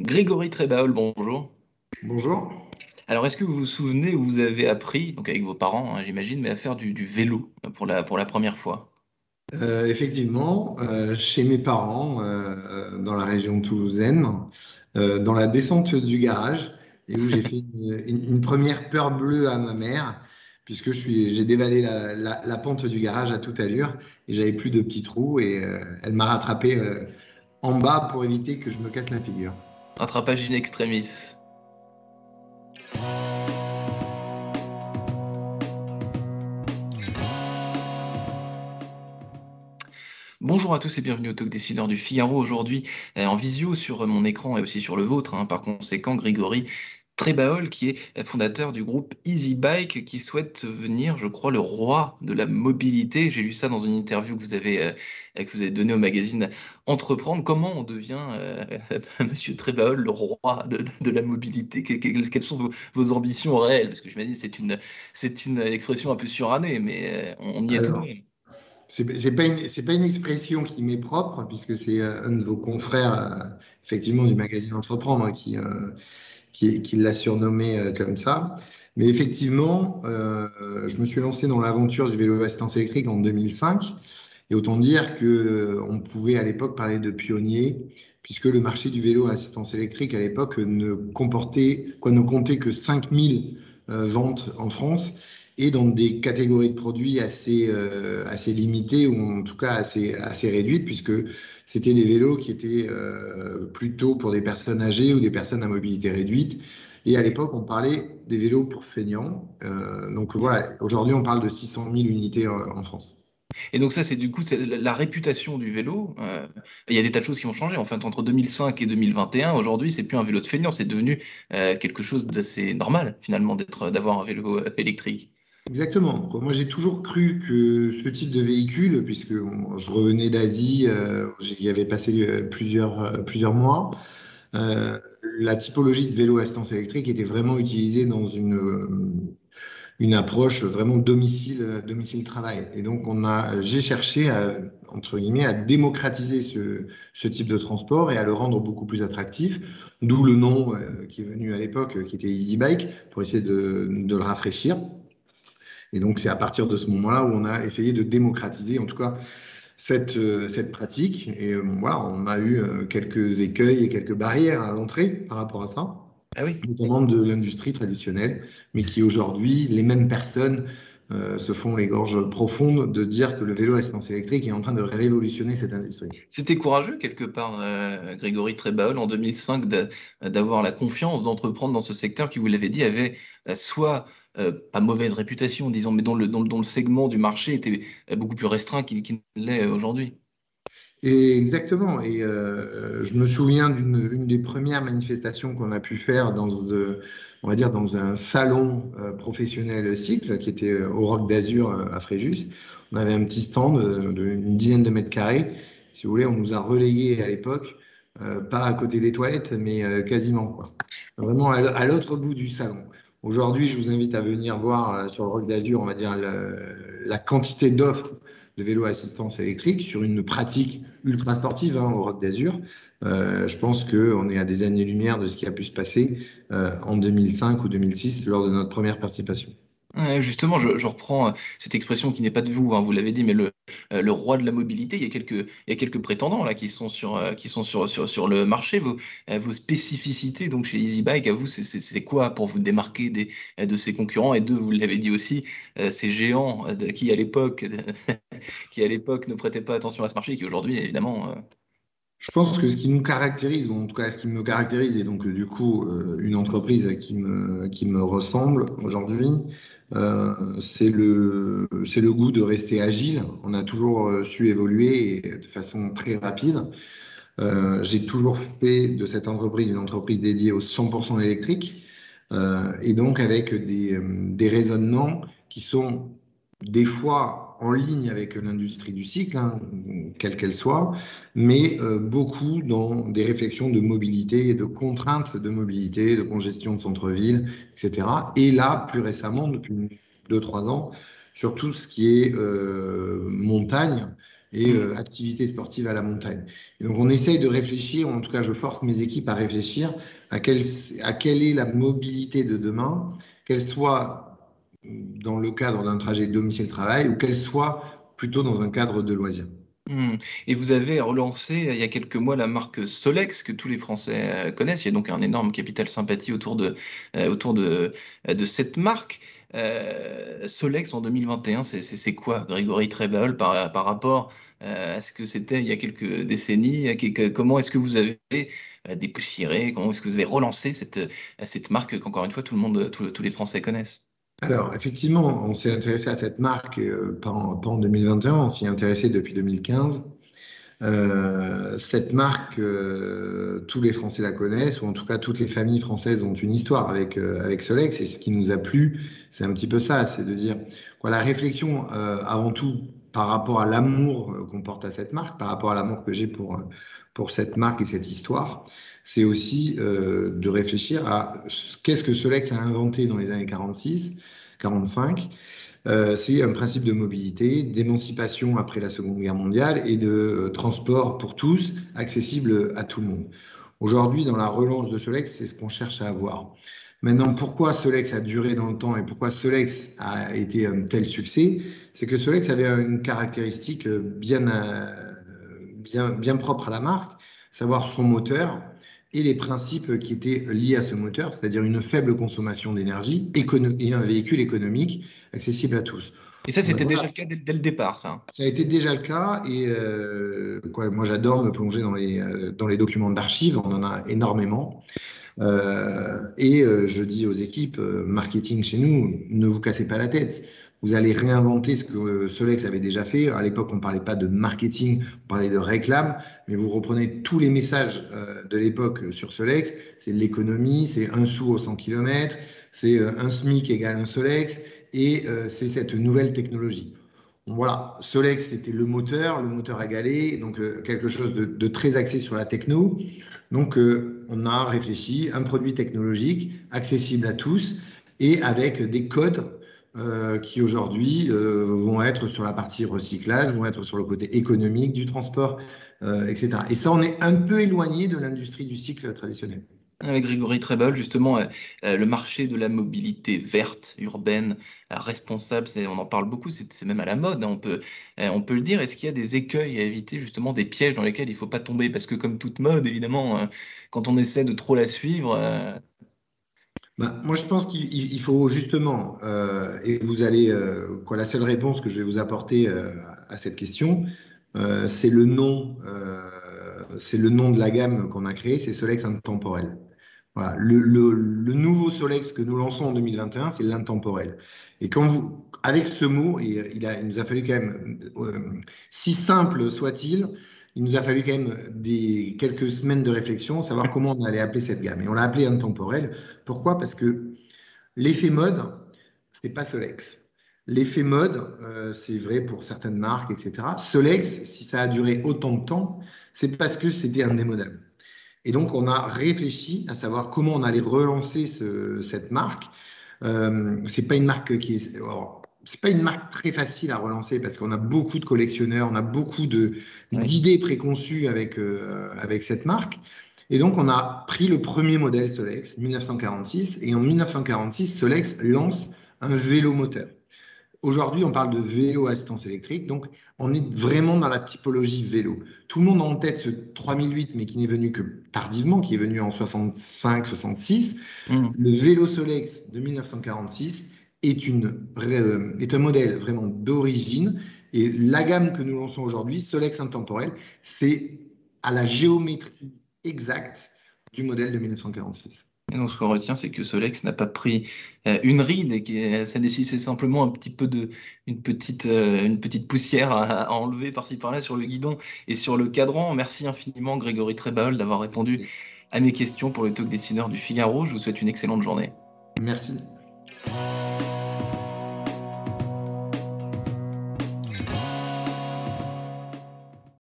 Grégory Trébaol, bonjour. Bonjour. Alors, est-ce que vous vous souvenez où vous avez appris, donc avec vos parents, hein, j'imagine, mais à faire du, vélo pour la, pour la première fois? Euh, Effectivement, euh, chez mes parents, euh, dans la région toulousaine, dans la descente du garage, et où j'ai fait une, première peur bleue à ma mère, puisque j'ai dévalé la, la, pente du garage à toute allure, et j'avais plus de petits trous, et elle m'a rattrapé en bas pour éviter que je me casse la figure. Attrapage in extremis. Bonjour à tous et bienvenue au Talk Décideur du Figaro. Aujourd'hui, euh, en visio sur mon écran et aussi sur le vôtre, hein. par conséquent, Grégory Trébaol, qui est fondateur du groupe Easy Bike, qui souhaite venir, je crois, le roi de la mobilité. J'ai lu ça dans une interview que vous avez, euh, que vous avez donnée au magazine Entreprendre. Comment on devient, euh, Monsieur Trébaol, le roi de, la mobilité? Quelles sont vos, ambitions réelles? Parce que je me dis, c'est une, c'est une expression un peu surannée, mais euh, on y est tout c'est pas une pas une expression qui m'est propre puisque c'est un de vos confrères effectivement du magazine Entreprendre hein, qui l'a surnommé euh, comme ça. Mais effectivement, euh, je me suis lancé dans l'aventure du vélo assistance électrique en 2005. Et autant dire qu'on euh, pouvait à l'époque parler de pionnier, puisque le marché du vélo assistance électrique à l'époque ne comportait, quoi, ne comptait que 5000 ventes en France et dans des catégories de produits assez, assez limitées ou en tout cas assez, assez réduites, puisque c'était des vélos qui étaient euh, plutôt pour des personnes âgées ou des personnes à mobilité réduite. Et à l'époque, on parlait des vélos pour feignants. Euh, donc voilà, aujourd'hui, on parle de 600 000 unités en France. Et donc ça, c'est du coup la réputation du vélo. Euh, il y a des tas de choses qui ont changé. En fait, entre 2005 et 2021, aujourd'hui, c'est plus un vélo de feignant, c'est devenu quelque chose d'assez normal finalement d'avoir un vélo électrique. Exactement. Moi, j'ai toujours cru que ce type de véhicule, puisque je revenais d'Asie, euh, j'y avais passé euh, plusieurs, euh, plusieurs mois, la typologie de vélo assistance électrique était vraiment utilisée dans une, une approche vraiment domicile, domicile travail. Et donc, on a, j'ai cherché à, entre guillemets, à démocratiser ce, ce, type de transport et à le rendre beaucoup plus attractif. D'où le nom qui est venu à l'époque, qui était Easy Bike, pour essayer de, de le rafraîchir. Et donc, c'est à partir de ce moment-là où on a essayé de démocratiser, en tout cas, cette, euh, cette pratique. Et euh, voilà, on a eu euh, quelques écueils et quelques barrières à l'entrée par rapport à ça, ah oui. notamment de l'industrie traditionnelle, mais qui aujourd'hui, les mêmes personnes se font les gorges profondes de dire que le vélo à assistance électrique est en train de révolutionner cette industrie. C'était courageux quelque part, Grégory Trébaol, en 2005, d'avoir la confiance d'entreprendre dans ce secteur qui, vous l'avez dit, avait soit euh, pas mauvaise réputation, disons, mais dont le, le segment du marché était euh, beaucoup plus restreint qu'il ne l'est aujourd'hui. exactement. Et euh, je me souviens d'une des premières manifestations qu'on a pu faire dans, on va dire, dans un salon professionnel cycle qui était au Roc d'Azur à Fréjus. On avait un petit stand d'une dizaine de mètres carrés. Si vous voulez, on nous a relayés à l'époque, pas à côté des toilettes, mais quasiment. Vraiment à l'autre bout du salon. Aujourd'hui, je vous invite à venir voir euh, sur le Roc d'Azur, on va dire, la, quantité d'offres de vélos à assistance électrique sur une pratique ultra sportive hein, au Roc d'Azur. Euh, je pense qu'on est à des années-lumière de ce qui a pu se passer euh, en 2005 ou 2006 lors de notre première participation justement, je, reprends euh, cette expression qui n'est pas de vous, hein, vous l'avez dit, mais le, euh, le, roi de la mobilité. Il y a quelques, prétendants là qui sont sur, euh, le marché. Vos, spécificités donc chez EasyBike, à vous, c'est quoi pour vous démarquer des, de ces concurrents? Et deux, vous l'avez dit aussi, ces géants qui à l'époque, qui à l'époque ne prêtaient pas attention à ce marché, qui aujourd'hui évidemment je pense que ce qui nous caractérise, en tout cas ce qui me caractérise, et donc du coup une entreprise qui me, qui me ressemble aujourd'hui, euh, c'est le, le goût de rester agile. On a toujours euh, su évoluer de façon très rapide. Euh, j'ai toujours fait de cette entreprise une entreprise dédiée au 100% électrique et donc avec des, des raisonnements qui sont des fois en ligne avec l'industrie du cycle, hein, quelle qu'elle soit, mais euh, beaucoup dans des réflexions de mobilité, de contraintes de mobilité, de congestion de centre-ville, etc. Et là, plus récemment, depuis 2-3 ans, sur tout ce qui est euh, montagne, et mmh. activités sportives à la montagne. Et donc on essaye de réfléchir, en tout cas je force mes équipes à réfléchir à, quelle, à quelle est la mobilité de demain, qu'elle soit dans le cadre d'un trajet domicile-travail ou qu'elle soit plutôt dans un cadre de loisirs. Mmh. Et vous avez relancé il y a quelques mois la marque Solex que tous les Français euh, connaissent. Il y a donc un énorme capital sympathie autour de, euh, autour de, de cette marque. Euh, Solex en 2021, c'est quoi, Grégory Trébal, par, par rapport à ce que c'était il y a quelques décennies? Comment est-ce que vous avez dépoussiéré? Comment est-ce que vous avez relancé cette, cette marque qu'encore une fois, tout le monde, tous les Français connaissent? Alors, effectivement, on s'est intéressé à cette marque euh, pas, en, 2021, on s'y est intéressé depuis 2015. Euh, cette marque, euh, tous les Français la connaissent, ou en tout cas toutes les familles françaises ont une histoire avec, avec Solex. Et ce qui nous a plu, c'est un petit peu ça, c'est de dire, voilà, la réflexion avant tout par rapport à l'amour qu'on porte à cette marque, par rapport à l'amour que j'ai pour, pour cette marque et cette histoire, c'est aussi euh, de réfléchir à qu'est-ce que Solex a inventé dans les années 46, 45. Euh, c'est un principe de mobilité, d'émancipation après la Seconde Guerre mondiale et de euh, transport pour tous, accessible à tout le monde. Aujourd'hui, dans la relance de Solex, c'est ce qu'on cherche à avoir. Maintenant, pourquoi Solex a duré dans le temps et pourquoi Solex a été un tel succès C'est que Solex avait une caractéristique bien, bien, bien propre à la marque, savoir son moteur, et les principes qui étaient liés à ce moteur, c'est-à-dire une faible consommation d'énergie et un véhicule économique accessible à tous. Et ça, c'était déjà le cas dès, le départ, ça Ça a été déjà le cas. Et euh, quoi, moi, j'adore me plonger dans les, euh, dans les documents d'archives. On en a énormément. Euh, et je dis aux équipes marketing chez nous, ne vous cassez pas la tête vous allez réinventer ce que euh, Solex avait déjà fait. À l'époque, on ne parlait pas de marketing, on parlait de réclame, mais vous reprenez tous les messages euh, de l'époque sur Solex, c'est l'économie, c'est un sou au 100 km, c'est euh, un SMIC égale un Solex, et c'est cette nouvelle technologie. Voilà, Solex, c'était le moteur, le moteur égalé, donc quelque chose de, très axé sur la techno. Donc, on a réfléchi un produit technologique accessible à tous et avec des codes euh, qui aujourd'hui euh, vont être sur la partie recyclage, vont être sur le côté économique du transport, euh, etc. Et ça, on est un peu éloigné de l'industrie du cycle traditionnel. Avec Grégory Trebol, justement, le marché de la mobilité verte, urbaine, responsable, on en parle beaucoup, c'est même à la mode, hein, on, peut, on peut le dire. Est-ce qu'il y a des écueils à éviter, justement, des pièges dans lesquels il ne faut pas tomber? Parce que comme toute mode, évidemment, quand on essaie de trop la suivre, bah, moi, je pense qu'il faut justement, euh, et vous allez, euh, quoi, la seule réponse que je vais vous apporter euh, à cette question, c'est le nom, c'est le nom de la gamme qu'on a créé, c'est Solex Intemporel. Voilà, le, le, nouveau Solex que nous lançons en 2021, c'est l'intemporel. Et quand vous, avec ce mot, il, a, il nous a fallu quand même, si simple soit-il, il nous a fallu quand même des, quelques semaines de réflexion, savoir comment on allait appeler cette gamme. Et on l'a appelé intemporel. Pourquoi? Parce que l'effet mode, c'est pas Solex. L'effet mode, euh, c'est vrai pour certaines marques, etc. Solex, si ça a duré autant de temps, c'est parce que c'était indémodable. Et donc, on a réfléchi à savoir comment on allait relancer cette marque. Euh, c'est pas une marque qui est c'est pas une marque très facile à relancer parce qu'on a beaucoup de collectionneurs, on a beaucoup d'idées préconçues avec, euh, avec cette marque. Et donc, on a pris le premier modèle Solex, 1946, et en 1946, Solex lance un vélo moteur. Aujourd'hui, on parle de vélo à assistance électrique, donc on est vraiment dans la typologie vélo. Tout le monde a en tête ce 3008, mais qui n'est venu que tardivement, qui est venu en 65-66. Mmh. Le vélo Solex de 1946 est, une, euh, est un modèle vraiment d'origine. Et la gamme que nous lançons aujourd'hui, Solex Intemporel, c'est à la géométrie exacte du modèle de 1946. Donc, ce qu'on retient, c'est que Solex n'a pas pris euh, une ride et que ça nécessitait simplement un petit peu de, une petite, euh, une petite poussière à, enlever par-ci par-là sur le guidon et sur le cadran. Merci infiniment, Grégory Trébal, d'avoir répondu à mes questions pour le talk dessineur du Figaro. Je vous souhaite une excellente journée. Merci.